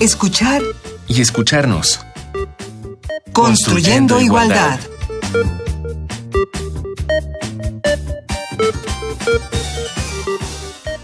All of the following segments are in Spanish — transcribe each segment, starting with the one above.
escuchar y escucharnos. Construyendo, igualdad.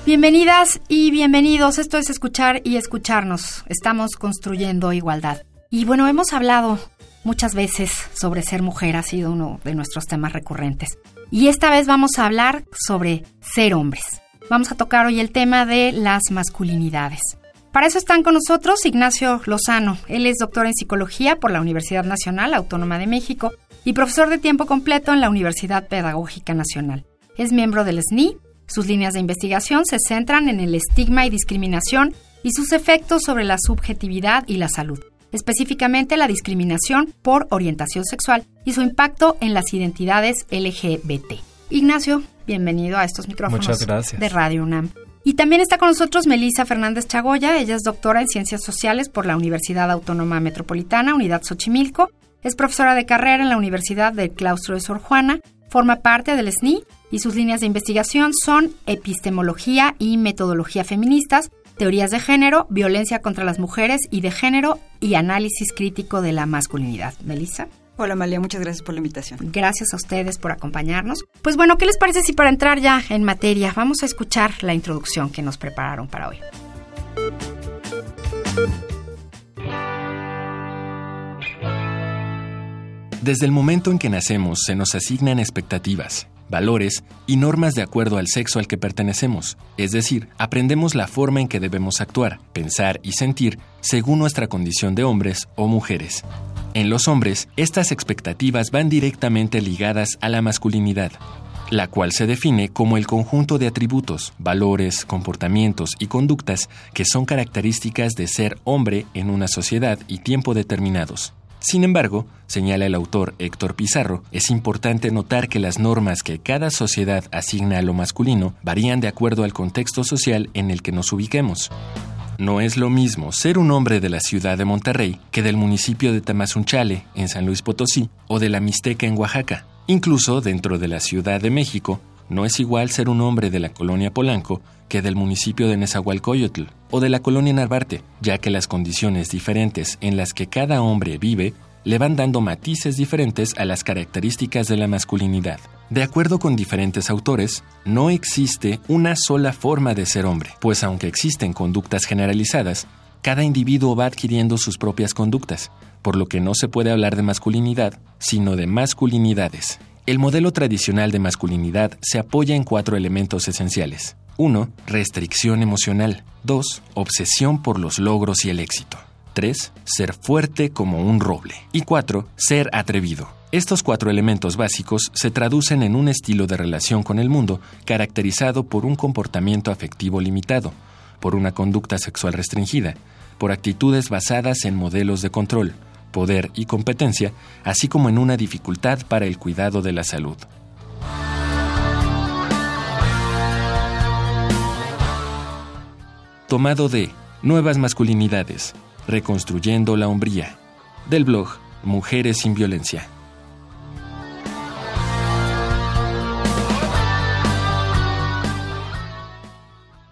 Bienvenidas y bienvenidos. Esto es escuchar y escucharnos. Estamos construyendo igualdad. Y bueno, hemos hablado muchas veces sobre ser mujer, ha sido uno de nuestros temas recurrentes. Y esta vez vamos a hablar sobre ser hombres. Vamos a tocar hoy el tema de las masculinidades. Para eso están con nosotros Ignacio Lozano. Él es doctor en psicología por la Universidad Nacional Autónoma de México y profesor de tiempo completo en la Universidad Pedagógica Nacional. Es miembro del SNI. Sus líneas de investigación se centran en el estigma y discriminación y sus efectos sobre la subjetividad y la salud, específicamente la discriminación por orientación sexual y su impacto en las identidades LGBT. Ignacio, bienvenido a estos micrófonos de Radio UNAM. Y también está con nosotros Melisa Fernández Chagoya, ella es doctora en Ciencias Sociales por la Universidad Autónoma Metropolitana, Unidad Xochimilco, es profesora de carrera en la Universidad del Claustro de Sor Juana, forma parte del SNI y sus líneas de investigación son epistemología y metodología feministas, teorías de género, violencia contra las mujeres y de género y análisis crítico de la masculinidad. Melissa. Hola Malia, muchas gracias por la invitación. Gracias a ustedes por acompañarnos. Pues bueno, ¿qué les parece si para entrar ya en materia vamos a escuchar la introducción que nos prepararon para hoy? Desde el momento en que nacemos se nos asignan expectativas, valores y normas de acuerdo al sexo al que pertenecemos, es decir, aprendemos la forma en que debemos actuar, pensar y sentir según nuestra condición de hombres o mujeres. En los hombres, estas expectativas van directamente ligadas a la masculinidad, la cual se define como el conjunto de atributos, valores, comportamientos y conductas que son características de ser hombre en una sociedad y tiempo determinados. Sin embargo, señala el autor Héctor Pizarro, es importante notar que las normas que cada sociedad asigna a lo masculino varían de acuerdo al contexto social en el que nos ubiquemos. No es lo mismo ser un hombre de la ciudad de Monterrey que del municipio de Tamazunchale, en San Luis Potosí, o de la Mixteca, en Oaxaca. Incluso dentro de la Ciudad de México, no es igual ser un hombre de la colonia Polanco que del municipio de Nezahualcóyotl o de la colonia Narvarte, ya que las condiciones diferentes en las que cada hombre vive le van dando matices diferentes a las características de la masculinidad. De acuerdo con diferentes autores, no existe una sola forma de ser hombre, pues aunque existen conductas generalizadas, cada individuo va adquiriendo sus propias conductas, por lo que no se puede hablar de masculinidad, sino de masculinidades. El modelo tradicional de masculinidad se apoya en cuatro elementos esenciales. 1. Restricción emocional. 2. Obsesión por los logros y el éxito. 3. Ser fuerte como un roble. Y 4. Ser atrevido. Estos cuatro elementos básicos se traducen en un estilo de relación con el mundo caracterizado por un comportamiento afectivo limitado, por una conducta sexual restringida, por actitudes basadas en modelos de control, poder y competencia, así como en una dificultad para el cuidado de la salud. Tomado de Nuevas Masculinidades, Reconstruyendo la Hombría, del blog Mujeres sin Violencia.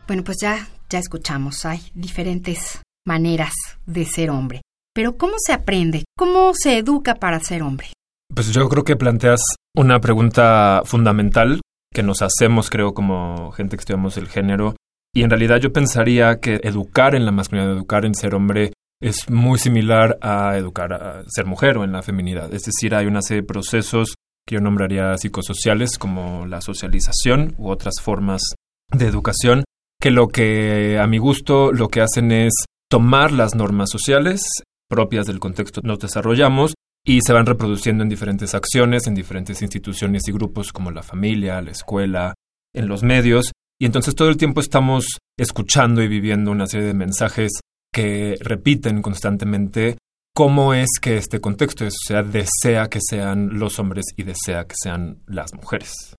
Bueno, pues ya, ya escuchamos, hay diferentes maneras de ser hombre. Pero ¿cómo se aprende? ¿Cómo se educa para ser hombre? Pues yo creo que planteas una pregunta fundamental que nos hacemos, creo, como gente que estudiamos el género. Y en realidad yo pensaría que educar en la masculinidad, educar en ser hombre, es muy similar a educar a ser mujer o en la feminidad. Es decir, hay una serie de procesos que yo nombraría psicosociales como la socialización u otras formas de educación que lo que a mi gusto lo que hacen es tomar las normas sociales propias del contexto que nos desarrollamos y se van reproduciendo en diferentes acciones, en diferentes instituciones y grupos como la familia, la escuela, en los medios. Y entonces todo el tiempo estamos escuchando y viviendo una serie de mensajes que repiten constantemente cómo es que este contexto de sociedad desea que sean los hombres y desea que sean las mujeres.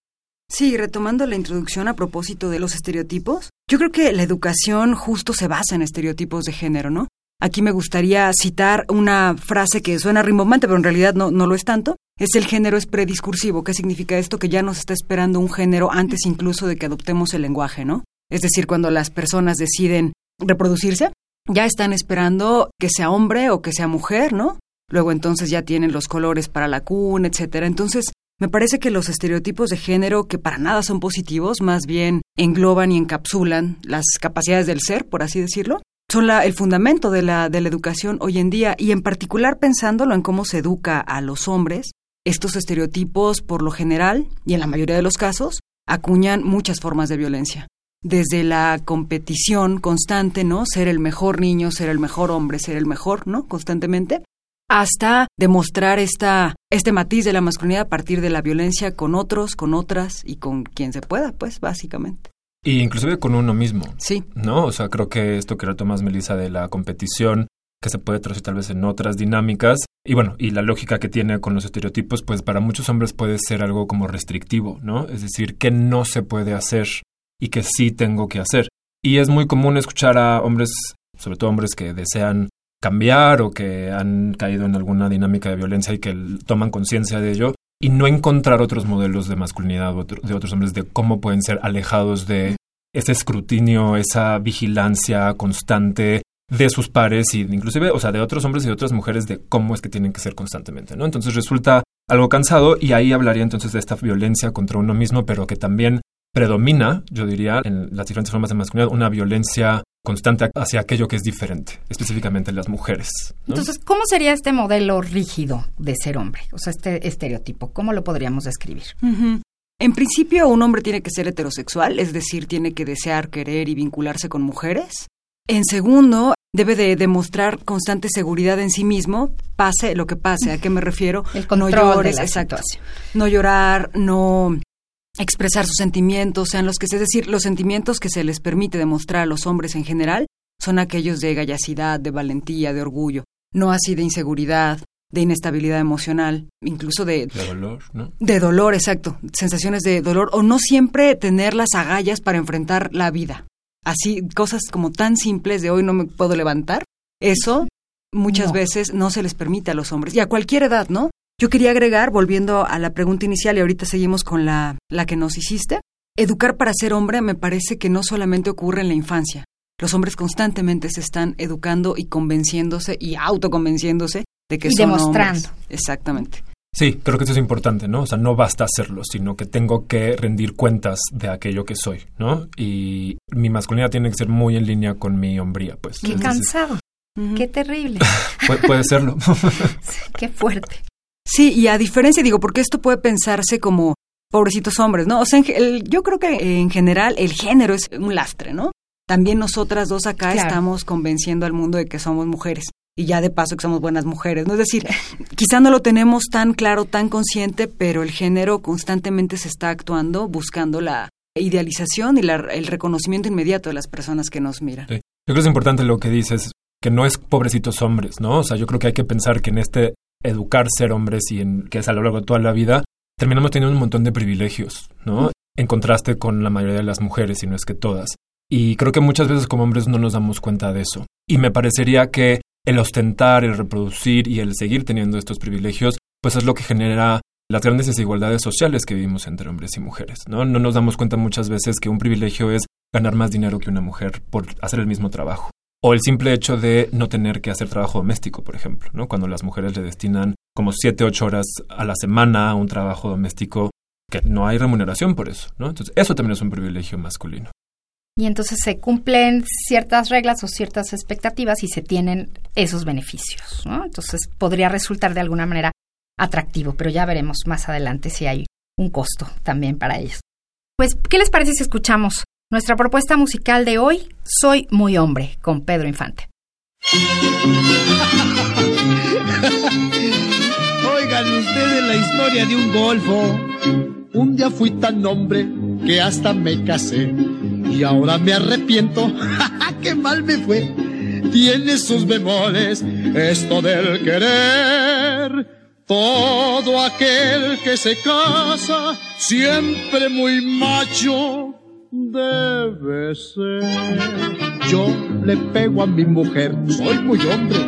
Sí, retomando la introducción a propósito de los estereotipos, yo creo que la educación justo se basa en estereotipos de género, ¿no? Aquí me gustaría citar una frase que suena rimbombante, pero en realidad no, no lo es tanto. Es el género es prediscursivo. ¿Qué significa esto? Que ya nos está esperando un género antes incluso de que adoptemos el lenguaje, ¿no? Es decir, cuando las personas deciden reproducirse, ya están esperando que sea hombre o que sea mujer, ¿no? Luego entonces ya tienen los colores para la cuna, etcétera. Entonces, me parece que los estereotipos de género, que para nada son positivos, más bien engloban y encapsulan las capacidades del ser, por así decirlo, son la, el fundamento de la, de la educación hoy en día y en particular pensándolo en cómo se educa a los hombres, estos estereotipos por lo general y en la mayoría de los casos acuñan muchas formas de violencia. Desde la competición constante, ¿no? Ser el mejor niño, ser el mejor hombre, ser el mejor, ¿no? Constantemente, hasta demostrar esta, este matiz de la masculinidad a partir de la violencia con otros, con otras y con quien se pueda, pues, básicamente. Y inclusive con uno mismo. Sí. ¿No? O sea, creo que esto que retomas, Melissa, de la competición, que se puede traducir tal vez en otras dinámicas. Y bueno, y la lógica que tiene con los estereotipos, pues para muchos hombres puede ser algo como restrictivo, ¿no? Es decir, que no se puede hacer y que sí tengo que hacer. Y es muy común escuchar a hombres, sobre todo hombres que desean cambiar o que han caído en alguna dinámica de violencia y que toman conciencia de ello y no encontrar otros modelos de masculinidad de otros hombres de cómo pueden ser alejados de ese escrutinio, esa vigilancia constante de sus pares y inclusive, o sea, de otros hombres y de otras mujeres de cómo es que tienen que ser constantemente, ¿no? Entonces resulta algo cansado y ahí hablaría entonces de esta violencia contra uno mismo, pero que también predomina, yo diría, en las diferentes formas de masculinidad, una violencia constante hacia aquello que es diferente, específicamente las mujeres. Entonces, ¿cómo sería este modelo rígido de ser hombre? O sea, este estereotipo, ¿cómo lo podríamos describir? En principio, un hombre tiene que ser heterosexual, es decir, tiene que desear, querer y vincularse con mujeres. En segundo, debe de demostrar constante seguridad en sí mismo, pase lo que pase. ¿A qué me refiero? El control no llores, exacto. No llorar, no expresar sus sentimientos, sean los que sea. Es decir, los sentimientos que se les permite demostrar a los hombres en general son aquellos de gallacidad, de valentía, de orgullo, no así de inseguridad, de inestabilidad emocional, incluso de... De dolor, ¿no? De dolor, exacto. Sensaciones de dolor, o no siempre tener las agallas para enfrentar la vida así cosas como tan simples de hoy no me puedo levantar, eso muchas veces no se les permite a los hombres y a cualquier edad, ¿no? Yo quería agregar, volviendo a la pregunta inicial y ahorita seguimos con la, la que nos hiciste, educar para ser hombre me parece que no solamente ocurre en la infancia. Los hombres constantemente se están educando y convenciéndose y autoconvenciéndose de que son demostrando. Hombres. Exactamente. Sí, creo que eso es importante, ¿no? O sea, no basta hacerlo, sino que tengo que rendir cuentas de aquello que soy, ¿no? Y mi masculinidad tiene que ser muy en línea con mi hombría, pues. Qué cansado, qué terrible. puede serlo. qué fuerte. Sí, y a diferencia, digo, porque esto puede pensarse como pobrecitos hombres, ¿no? O sea, yo creo que en general el género es un lastre, ¿no? También nosotras dos acá estamos convenciendo al mundo de que somos mujeres y ya de paso que somos buenas mujeres, ¿no? Es decir, quizá no lo tenemos tan claro, tan consciente, pero el género constantemente se está actuando buscando la idealización y el reconocimiento inmediato de las personas que nos miran. Yo creo que es importante lo que dices, que no es pobrecitos hombres, ¿no? O sea, yo creo que hay que pensar que en este educar ser hombres y en que es a lo largo de toda la vida, terminamos teniendo un montón de privilegios, ¿no? En contraste con la mayoría de las mujeres, y no es que todas. Y creo que muchas veces como hombres no nos damos cuenta de eso. Y me parecería que el ostentar, el reproducir y el seguir teniendo estos privilegios, pues es lo que genera las grandes desigualdades sociales que vivimos entre hombres y mujeres, ¿no? No nos damos cuenta muchas veces que un privilegio es ganar más dinero que una mujer por hacer el mismo trabajo. O el simple hecho de no tener que hacer trabajo doméstico, por ejemplo, ¿no? Cuando las mujeres le destinan como 7, 8 horas a la semana a un trabajo doméstico que no hay remuneración por eso, ¿no? Entonces, eso también es un privilegio masculino y entonces se cumplen ciertas reglas o ciertas expectativas y se tienen esos beneficios. ¿no? Entonces podría resultar de alguna manera atractivo, pero ya veremos más adelante si hay un costo también para ellos. Pues, ¿qué les parece si escuchamos nuestra propuesta musical de hoy? Soy muy hombre, con Pedro Infante. Oigan ustedes la historia de un golfo. Un día fui tan hombre que hasta me casé y ahora me arrepiento, qué mal me fue. Tiene sus bemoles esto del querer. Todo aquel que se casa, siempre muy macho, debe ser. Yo le pego a mi mujer, soy muy hombre,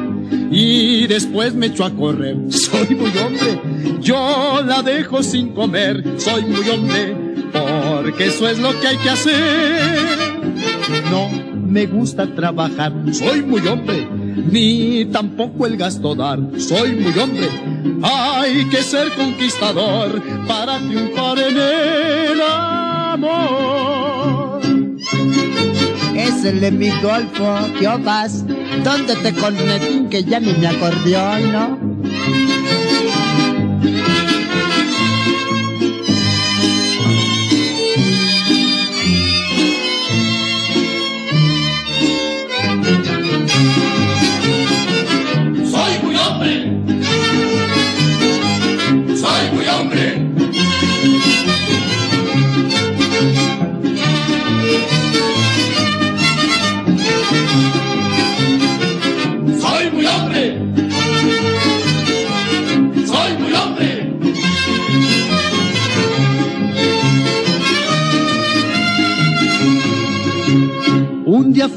y después me echo a correr, soy muy hombre. Yo la dejo sin comer, soy muy hombre porque eso es lo que hay que hacer. No me gusta trabajar, soy muy hombre, ni tampoco el gasto dar, soy muy hombre. Hay que ser conquistador para triunfar en el amor. Es el de mi golfo, ¿qué vas? ¿Dónde te conecté que ya ni me acordeón, no?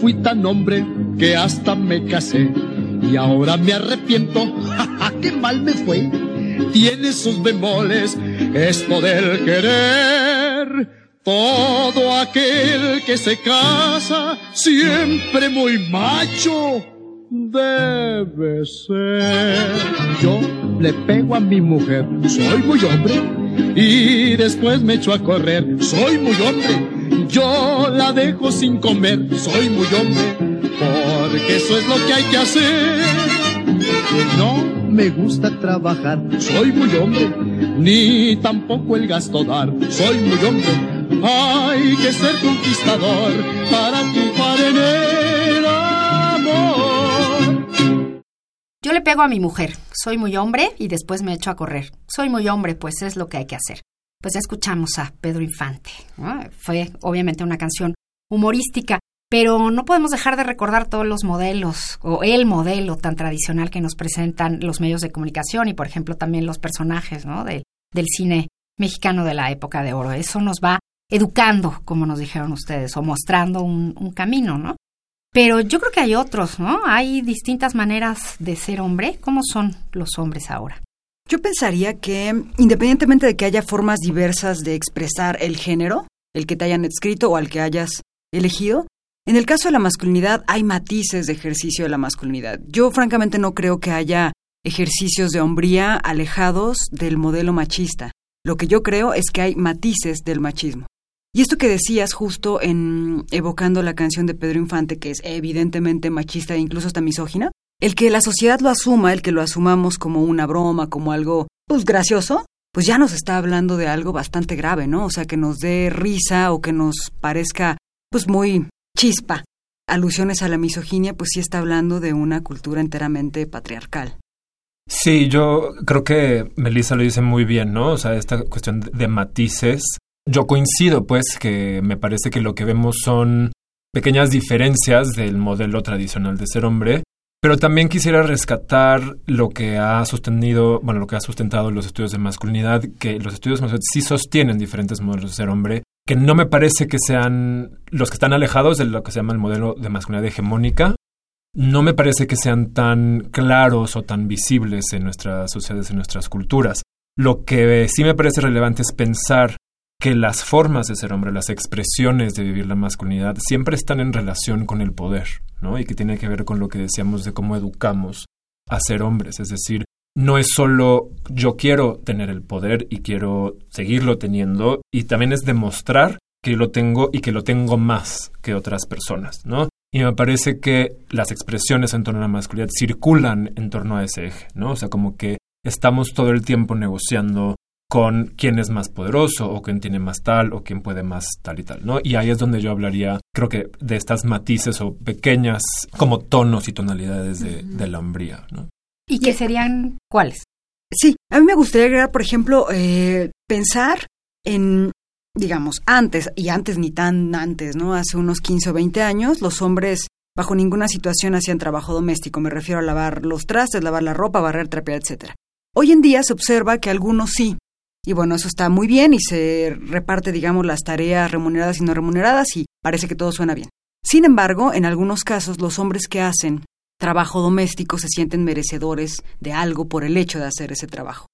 Fui tan hombre que hasta me casé y ahora me arrepiento, qué mal me fue. Tiene sus bemoles esto del querer. Todo aquel que se casa siempre muy macho debe ser. Yo le pego a mi mujer, soy muy hombre, y después me echo a correr, soy muy hombre yo la dejo sin comer, soy muy hombre, porque eso es lo que hay que hacer. No me gusta trabajar, soy muy hombre, ni tampoco el gasto dar, soy muy hombre. Hay que ser conquistador para triunfar en el amor. Yo le pego a mi mujer, soy muy hombre y después me echo a correr. Soy muy hombre, pues es lo que hay que hacer pues ya escuchamos a Pedro Infante. Fue obviamente una canción humorística, pero no podemos dejar de recordar todos los modelos o el modelo tan tradicional que nos presentan los medios de comunicación y, por ejemplo, también los personajes ¿no? del cine mexicano de la época de oro. Eso nos va educando, como nos dijeron ustedes, o mostrando un, un camino, ¿no? Pero yo creo que hay otros, ¿no? Hay distintas maneras de ser hombre. ¿Cómo son los hombres ahora? Yo pensaría que, independientemente de que haya formas diversas de expresar el género, el que te hayan escrito o al que hayas elegido, en el caso de la masculinidad hay matices de ejercicio de la masculinidad. Yo francamente no creo que haya ejercicios de hombría alejados del modelo machista. Lo que yo creo es que hay matices del machismo. Y esto que decías justo en evocando la canción de Pedro Infante, que es evidentemente machista e incluso hasta misógina, el que la sociedad lo asuma, el que lo asumamos como una broma, como algo, pues gracioso, pues ya nos está hablando de algo bastante grave, ¿no? O sea, que nos dé risa o que nos parezca, pues muy chispa. Alusiones a la misoginia, pues sí está hablando de una cultura enteramente patriarcal. Sí, yo creo que Melissa lo dice muy bien, ¿no? O sea, esta cuestión de matices. Yo coincido, pues, que me parece que lo que vemos son pequeñas diferencias del modelo tradicional de ser hombre, pero también quisiera rescatar lo que ha sostenido, bueno, lo que ha sustentado los estudios de masculinidad, que los estudios de masculinidad sí sostienen diferentes modelos de ser hombre, que no me parece que sean los que están alejados de lo que se llama el modelo de masculinidad hegemónica, no me parece que sean tan claros o tan visibles en nuestras sociedades, en nuestras culturas. Lo que sí me parece relevante es pensar que las formas de ser hombre, las expresiones de vivir la masculinidad, siempre están en relación con el poder, ¿no? Y que tiene que ver con lo que decíamos de cómo educamos a ser hombres. Es decir, no es solo yo quiero tener el poder y quiero seguirlo teniendo, y también es demostrar que lo tengo y que lo tengo más que otras personas, ¿no? Y me parece que las expresiones en torno a la masculinidad circulan en torno a ese eje, ¿no? O sea, como que estamos todo el tiempo negociando con quién es más poderoso o quién tiene más tal o quién puede más tal y tal, ¿no? Y ahí es donde yo hablaría, creo que de estas matices o pequeñas como tonos y tonalidades de, la hombría, ¿no? ¿Y qué serían cuáles? Sí, a mí me gustaría agregar, por ejemplo, eh, pensar en, digamos, antes, y antes ni tan antes, ¿no? Hace unos 15 o 20 años, los hombres bajo ninguna situación hacían trabajo doméstico, me refiero a lavar los trastes, lavar la ropa, barrer, trapear, etc. Hoy en día se observa que algunos sí, y bueno, eso está muy bien y se reparte, digamos, las tareas remuneradas y no remuneradas y parece que todo suena bien. Sin embargo, en algunos casos los hombres que hacen trabajo doméstico se sienten merecedores de algo por el hecho de hacer ese trabajo.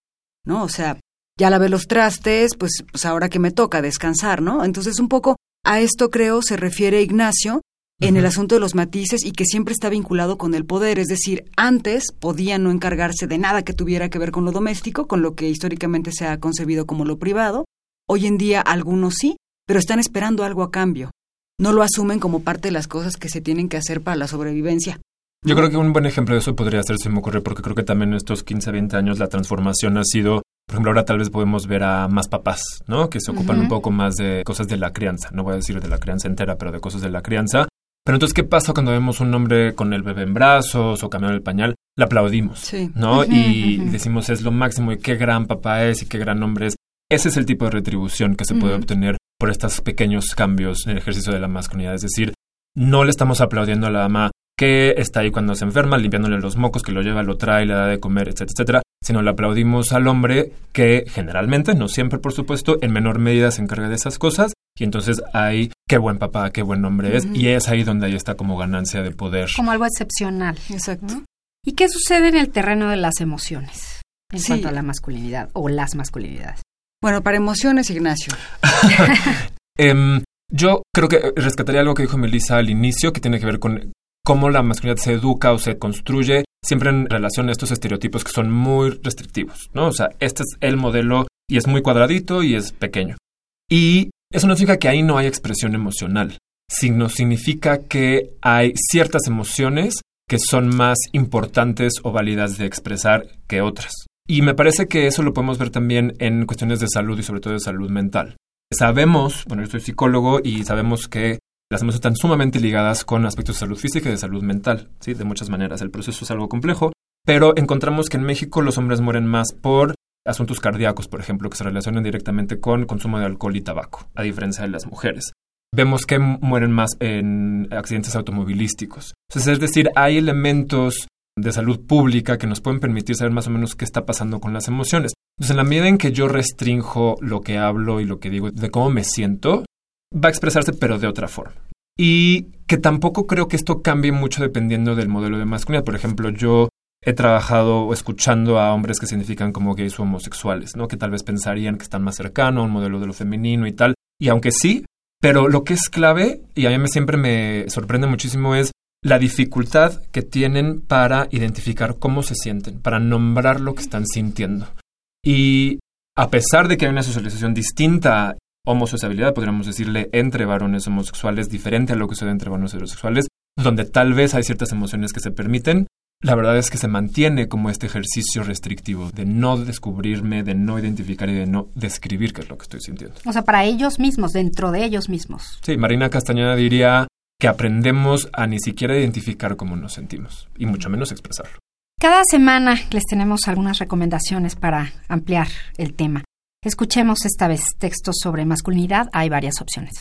¿No? O sea, ya lavé los trastes, pues, pues ahora que me toca descansar, ¿no? Entonces un poco a esto creo se refiere Ignacio en el asunto de los matices y que siempre está vinculado con el poder. Es decir, antes podía no encargarse de nada que tuviera que ver con lo doméstico, con lo que históricamente se ha concebido como lo privado. Hoy en día algunos sí, pero están esperando algo a cambio. No lo asumen como parte de las cosas que se tienen que hacer para la sobrevivencia. Yo creo que un buen ejemplo de eso podría ser, se me ocurre, porque creo que también en estos 15, 20 años la transformación ha sido, por ejemplo, ahora tal vez podemos ver a más papás, ¿no? Que se ocupan un poco más de cosas de la crianza. No voy a decir de la crianza entera, pero de cosas de la crianza. Pero entonces, ¿qué pasa cuando vemos un hombre con el bebé en brazos o cambiando el pañal? Le aplaudimos, Sí. ¿no? y decimos, es lo máximo y qué gran papá es y qué gran hombre es. Ese es el tipo de retribución que se puede obtener por estos pequeños cambios en el ejercicio de la masculinidad. Es decir, no le estamos aplaudiendo a la dama que está ahí cuando se enferma, limpiándole los mocos, que lo lleva, lo trae, le da de comer, etcétera, etcétera, sino le aplaudimos al hombre que generalmente, no siempre por supuesto, en menor medida se encarga de esas cosas y entonces hay qué buen papá, qué buen hombre es y es ahí donde ahí está como ganancia de poder. Como algo excepcional. Exacto. ¿Y qué sucede en el terreno de las emociones en Sí. cuanto a la masculinidad o las masculinidades? Bueno, para emociones, Ignacio. Em, yo creo que rescataría algo que dijo Melissa al inicio, que tiene que ver con cómo la masculinidad se educa o se construye, siempre en relación a estos estereotipos que son muy restrictivos, ¿no? O sea, este es el modelo y es muy cuadradito y es pequeño. Y eso no significa que ahí no hay expresión emocional, sino significa que hay ciertas emociones que son más importantes o válidas de expresar que otras. Y me parece que eso lo podemos ver también en cuestiones de salud y sobre todo de salud mental. Sabemos, bueno, yo soy psicólogo y sabemos que las emociones están sumamente ligadas con aspectos de salud física y de salud mental, ¿sí? De muchas maneras. El proceso es algo complejo, pero encontramos que en México los hombres mueren más por asuntos cardíacos, por ejemplo, que se relacionan directamente con consumo de alcohol y tabaco, a diferencia de las mujeres. Vemos que mueren más en accidentes automovilísticos. Entonces, es decir, hay elementos de salud pública que nos pueden permitir saber más o menos qué está pasando con las emociones. Entonces, en la medida en que yo restrinjo lo que hablo y lo que digo de cómo me siento, va a expresarse pero de otra forma. Y que tampoco creo que esto cambie mucho dependiendo del modelo de masculinidad. Por ejemplo, yo he trabajado escuchando a hombres que significan como gays o homosexuales, ¿no? Que tal vez pensarían que están más cercano a un modelo de lo femenino y tal. Y aunque sí, pero lo que es clave, y a mí me, siempre me sorprende muchísimo, es la dificultad que tienen para identificar cómo se sienten, para nombrar lo que están sintiendo. Y a pesar de que hay una socialización distinta, homosociabilidad, podríamos decirle, entre varones homosexuales, diferente a lo que sucede entre varones heterosexuales, donde tal vez hay ciertas emociones que se permiten, la verdad es que se mantiene como este ejercicio restrictivo de no descubrirme, de no identificar y de no describir qué es lo que estoy sintiendo. O sea, para ellos mismos, dentro de ellos mismos. Sí, Marina Castañeda diría que aprendemos a ni siquiera identificar cómo nos sentimos, y mucho menos expresarlo. Cada semana les tenemos algunas recomendaciones para ampliar el tema. Escuchemos esta vez textos sobre masculinidad. Hay varias opciones.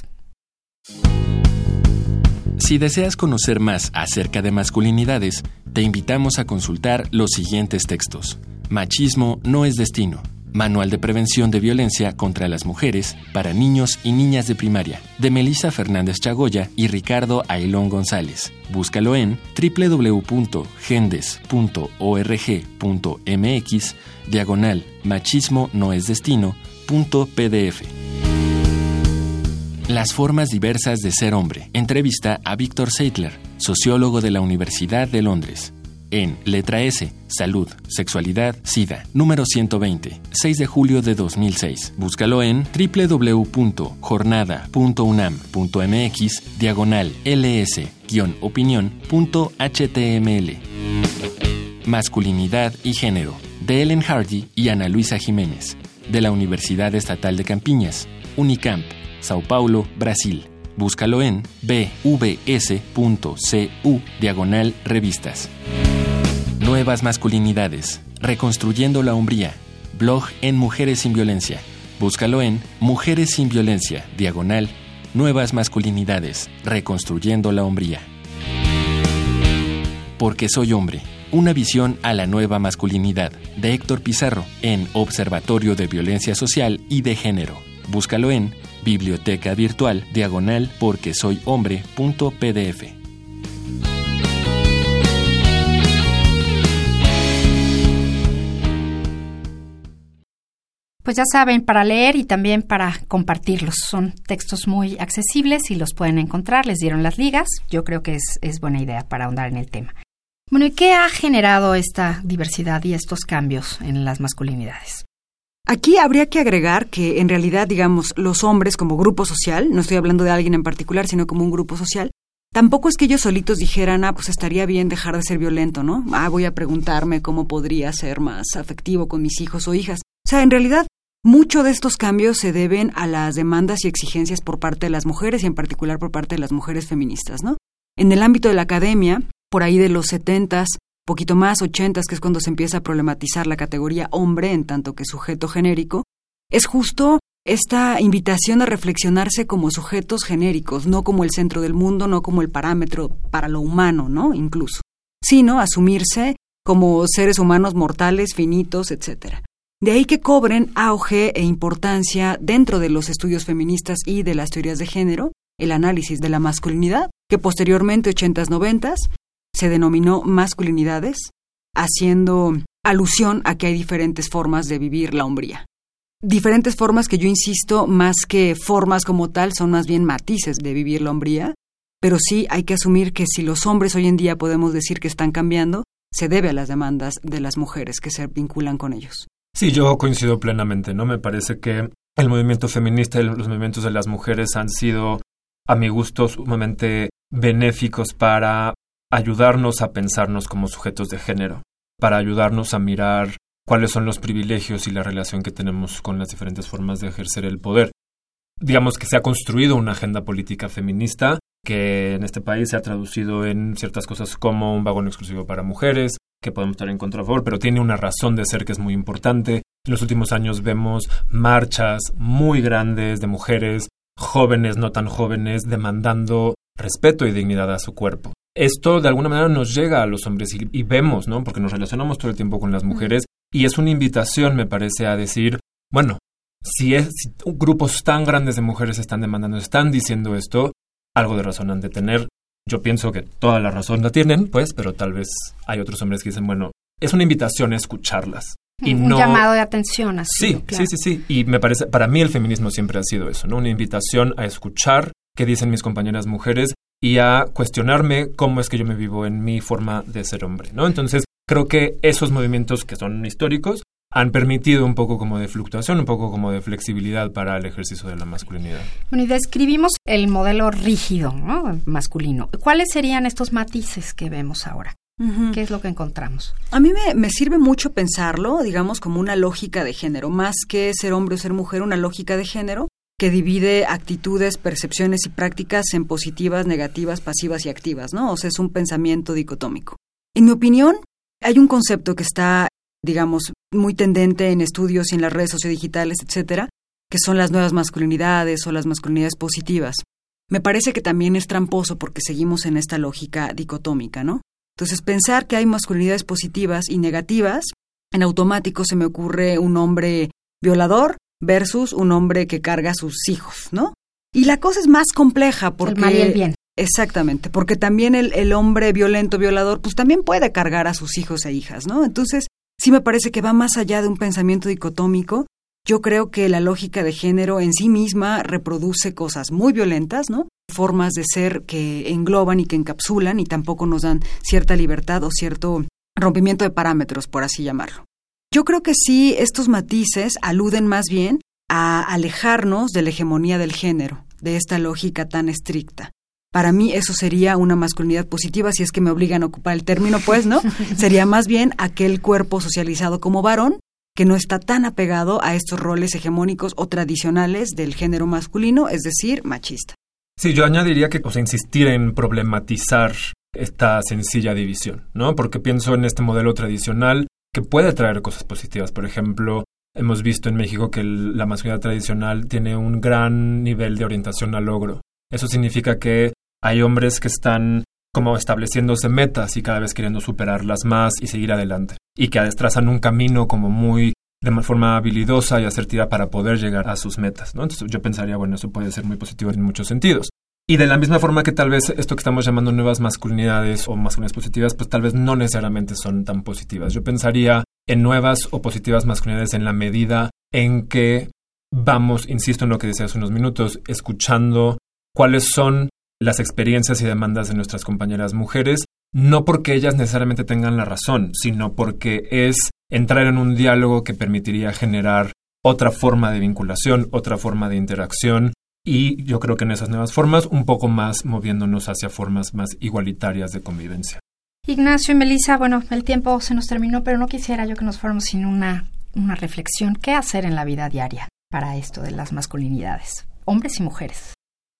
Si deseas conocer más acerca de masculinidades, te invitamos a consultar los siguientes textos. Machismo no es destino. Manual de Prevención de Violencia contra las Mujeres para Niños y Niñas de Primaria, de Melissa Fernández Chagoya y Ricardo Ailón González. Búscalo en www.gendes.org.mx, diagonal machismo no es destino, punto pdf. Las formas diversas de ser hombre. Entrevista a Víctor Seidler, sociólogo de la Universidad de Londres. En Letra S, Salud, Sexualidad, SIDA, número 120, 6 de julio de 2006. Búscalo en www.jornada.unam.mx, diagonal ls-opinión.html. Masculinidad y Género, de Ellen Hardy y Ana Luisa Jiménez, de la Universidad Estatal de Campiñas, Unicamp, Sao Paulo, Brasil. Búscalo en bvs.cu diagonal revistas. Nuevas masculinidades. Reconstruyendo la hombría. Blog en Mujeres sin Violencia. Búscalo en Mujeres sin Violencia, diagonal, Nuevas masculinidades. Reconstruyendo la hombría. Porque soy hombre. Una visión a la nueva masculinidad. De Héctor Pizarro. En Observatorio de Violencia Social y de Género. Búscalo en Biblioteca Virtual, diagonal, porque soy hombre.pdf. Pues ya saben, para leer y también para compartirlos. Son textos muy accesibles y los pueden encontrar. Les dieron las ligas. Yo creo que es, es buena idea para ahondar en el tema. Bueno, ¿y qué ha generado esta diversidad y estos cambios en las masculinidades? Aquí habría que agregar que en realidad, digamos, los hombres como grupo social, no estoy hablando de alguien en particular, sino como un grupo social, tampoco es que ellos solitos dijeran, ah, pues estaría bien dejar de ser violento, ¿no? Ah, voy a preguntarme cómo podría ser más afectivo con mis hijos o hijas. O sea, en realidad, mucho de estos cambios se deben a las demandas y exigencias por parte de las mujeres y en particular por parte de las mujeres feministas, ¿no? En el ámbito de la academia, por ahí de los setentas, poquito más ochentas, que es cuando se empieza a problematizar la categoría hombre en tanto que sujeto genérico, es justo esta invitación a reflexionarse como sujetos genéricos, no como el centro del mundo, no como el parámetro para lo humano, ¿no? Incluso, sino asumirse como seres humanos mortales, finitos, etc. De ahí que cobren auge e importancia dentro de los estudios feministas y de las teorías de género el análisis de la masculinidad, que posteriormente, 80s, 90 se denominó masculinidades, haciendo alusión a que hay diferentes formas de vivir la hombría. Diferentes formas que yo insisto, más que formas como tal, son más bien matices de vivir la hombría, pero sí hay que asumir que si los hombres hoy en día podemos decir que están cambiando, se debe a las demandas de las mujeres que se vinculan con ellos. Sí, yo coincido plenamente, ¿no? Me parece que el movimiento feminista y los movimientos de las mujeres han sido, a mi gusto, sumamente benéficos para ayudarnos a pensarnos como sujetos de género, para ayudarnos a mirar cuáles son los privilegios y la relación que tenemos con las diferentes formas de ejercer el poder. Digamos que se ha construido una agenda política feminista que en este país se ha traducido en ciertas cosas como un vagón exclusivo para mujeres, que podemos estar en contra a favor, pero tiene una razón de ser que es muy importante. En los últimos años vemos marchas muy grandes de mujeres, jóvenes, no tan jóvenes, demandando respeto y dignidad a su cuerpo. Esto de alguna manera nos llega a los hombres y, vemos, ¿no? Porque nos relacionamos todo el tiempo con las mujeres y es una invitación, me parece, a decir, bueno, si, es, si grupos tan grandes de mujeres están demandando, están diciendo esto, algo de razón han de tener. Yo pienso que toda la razón la tienen, pues, pero tal vez hay otros hombres que dicen, bueno, es una invitación a escucharlas. Y un llamado de atención, así. Sí, sí, sí, sí. Y me parece, para mí el feminismo siempre ha sido eso, ¿no? Una invitación a escuchar qué dicen mis compañeras mujeres y a cuestionarme cómo es que yo me vivo en mi forma de ser hombre, ¿no? Entonces, creo que esos movimientos que son históricos han permitido un poco como de fluctuación, un poco como de flexibilidad para el ejercicio de la masculinidad. Bueno, y describimos el modelo rígido, ¿no? Masculino. ¿Cuáles serían estos matices que vemos ahora? ¿Qué es lo que encontramos? A mí me, me, sirve mucho pensarlo, digamos, como una lógica de género, más que ser hombre o ser mujer, una lógica de género que divide actitudes, percepciones y prácticas en positivas, negativas, pasivas y activas, ¿no? O sea, es un pensamiento dicotómico. En mi opinión, hay un concepto que está digamos, muy tendente en estudios y en las redes sociodigitales, etcétera, que son las nuevas masculinidades o las masculinidades positivas. Me parece que también es tramposo porque seguimos en esta lógica dicotómica, ¿no? Entonces, pensar que hay masculinidades positivas y negativas, en automático se me ocurre un hombre violador versus un hombre que carga a sus hijos, ¿no? Y la cosa es más compleja porque... El mal y el bien. Exactamente, porque también el, el hombre violento, violador, pues también puede cargar a sus hijos e hijas, ¿no? Entonces, sí me parece que va más allá de un pensamiento dicotómico. Yo creo que la lógica de género en sí misma reproduce cosas muy violentas, ¿no? Formas de ser que engloban y que encapsulan y tampoco nos dan cierta libertad o cierto rompimiento de parámetros, por así llamarlo. Yo creo que sí, estos matices aluden más bien a alejarnos de la hegemonía del género, de esta lógica tan estricta. Para mí eso sería una masculinidad positiva, si es que me obligan a ocupar el término, pues, ¿no? sería más bien aquel cuerpo socializado como varón que no está tan apegado a estos roles hegemónicos o tradicionales del género masculino, es decir, machista. Sí, yo añadiría que, o sea, insistir en problematizar esta sencilla división, ¿no? Porque pienso en este modelo tradicional que puede traer cosas positivas. Por ejemplo, hemos visto en México que la masculinidad tradicional tiene un gran nivel de orientación al logro. Eso significa que hay hombres que están como estableciéndose metas y cada vez queriendo superarlas más y seguir adelante. Y que trazan un camino como muy de forma habilidosa y asertiva para poder llegar a sus metas. Entonces yo pensaría, bueno, eso puede ser muy positivo en muchos sentidos. Y de la misma forma que tal vez esto que estamos llamando nuevas masculinidades o masculinidades positivas, pues tal vez no necesariamente son tan positivas. Yo pensaría en nuevas o positivas masculinidades en la medida en que vamos, insisto en lo que decía hace unos minutos, escuchando cuáles son las experiencias y demandas de nuestras compañeras mujeres, no porque ellas necesariamente tengan la razón, sino porque es entrar en un diálogo que permitiría generar otra forma de vinculación, otra forma de interacción y yo creo que en esas nuevas formas un poco más moviéndonos hacia formas más igualitarias de convivencia. Ignacio y Melissa, bueno, el tiempo se nos terminó, pero no quisiera yo que nos fuéramos sin una, una reflexión. ¿Qué hacer en la vida diaria para esto de las masculinidades, hombres y mujeres?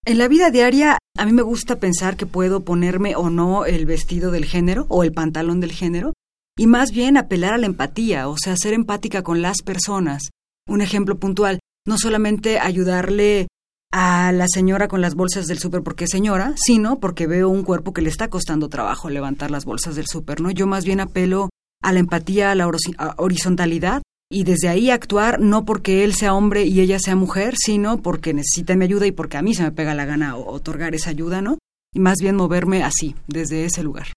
En la vida diaria, a mí me gusta pensar que puedo ponerme o no el vestido del género o el pantalón del género, y más bien apelar a la empatía, o sea, ser empática con las personas. Un ejemplo puntual, no solamente ayudarle a la señora con las bolsas del súper porque señora, sino porque veo un cuerpo que le está costando trabajo levantar las bolsas del súper, ¿no? Yo más bien apelo a la empatía, a la horizontalidad y desde ahí actuar no porque él sea hombre y ella sea mujer, sino porque necesita mi ayuda y porque a mí se me pega la gana otorgar esa ayuda, ¿no? Y más bien moverme así, desde ese lugar.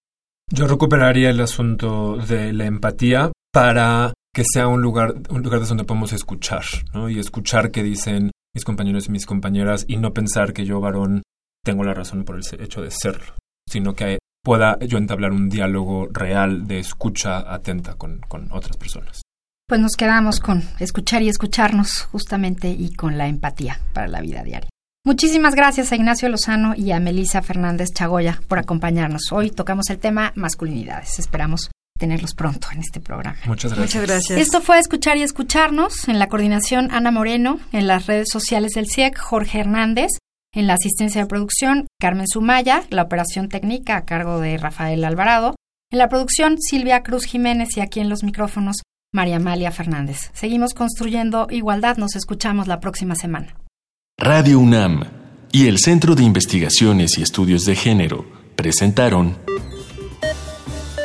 Yo recuperaría el asunto de la empatía para que sea un lugar, un lugar donde podemos escuchar, ¿no? Y escuchar qué dicen mis compañeros y mis compañeras y no pensar que yo, varón, tengo la razón por el hecho de serlo, sino que pueda yo entablar un diálogo real de escucha atenta con, con otras personas. Pues nos quedamos con escuchar y escucharnos justamente y con la empatía para la vida diaria. Muchísimas gracias a Ignacio Lozano y a Melisa Fernández Chagoya por acompañarnos. Hoy tocamos el tema masculinidades. Esperamos tenerlos pronto en este programa. Muchas gracias. Muchas gracias. Esto fue Escuchar y Escucharnos. En la coordinación, Ana Moreno. En las redes sociales del CIEC, Jorge Hernández. En la asistencia de producción, Carmen Sumaya. La operación técnica a cargo de Rafael Alvarado. En la producción, Silvia Cruz Jiménez. Y aquí en los micrófonos, María Amalia Fernández. Seguimos construyendo igualdad. Nos escuchamos la próxima semana. Radio UNAM y el Centro de Investigaciones y Estudios de Género presentaron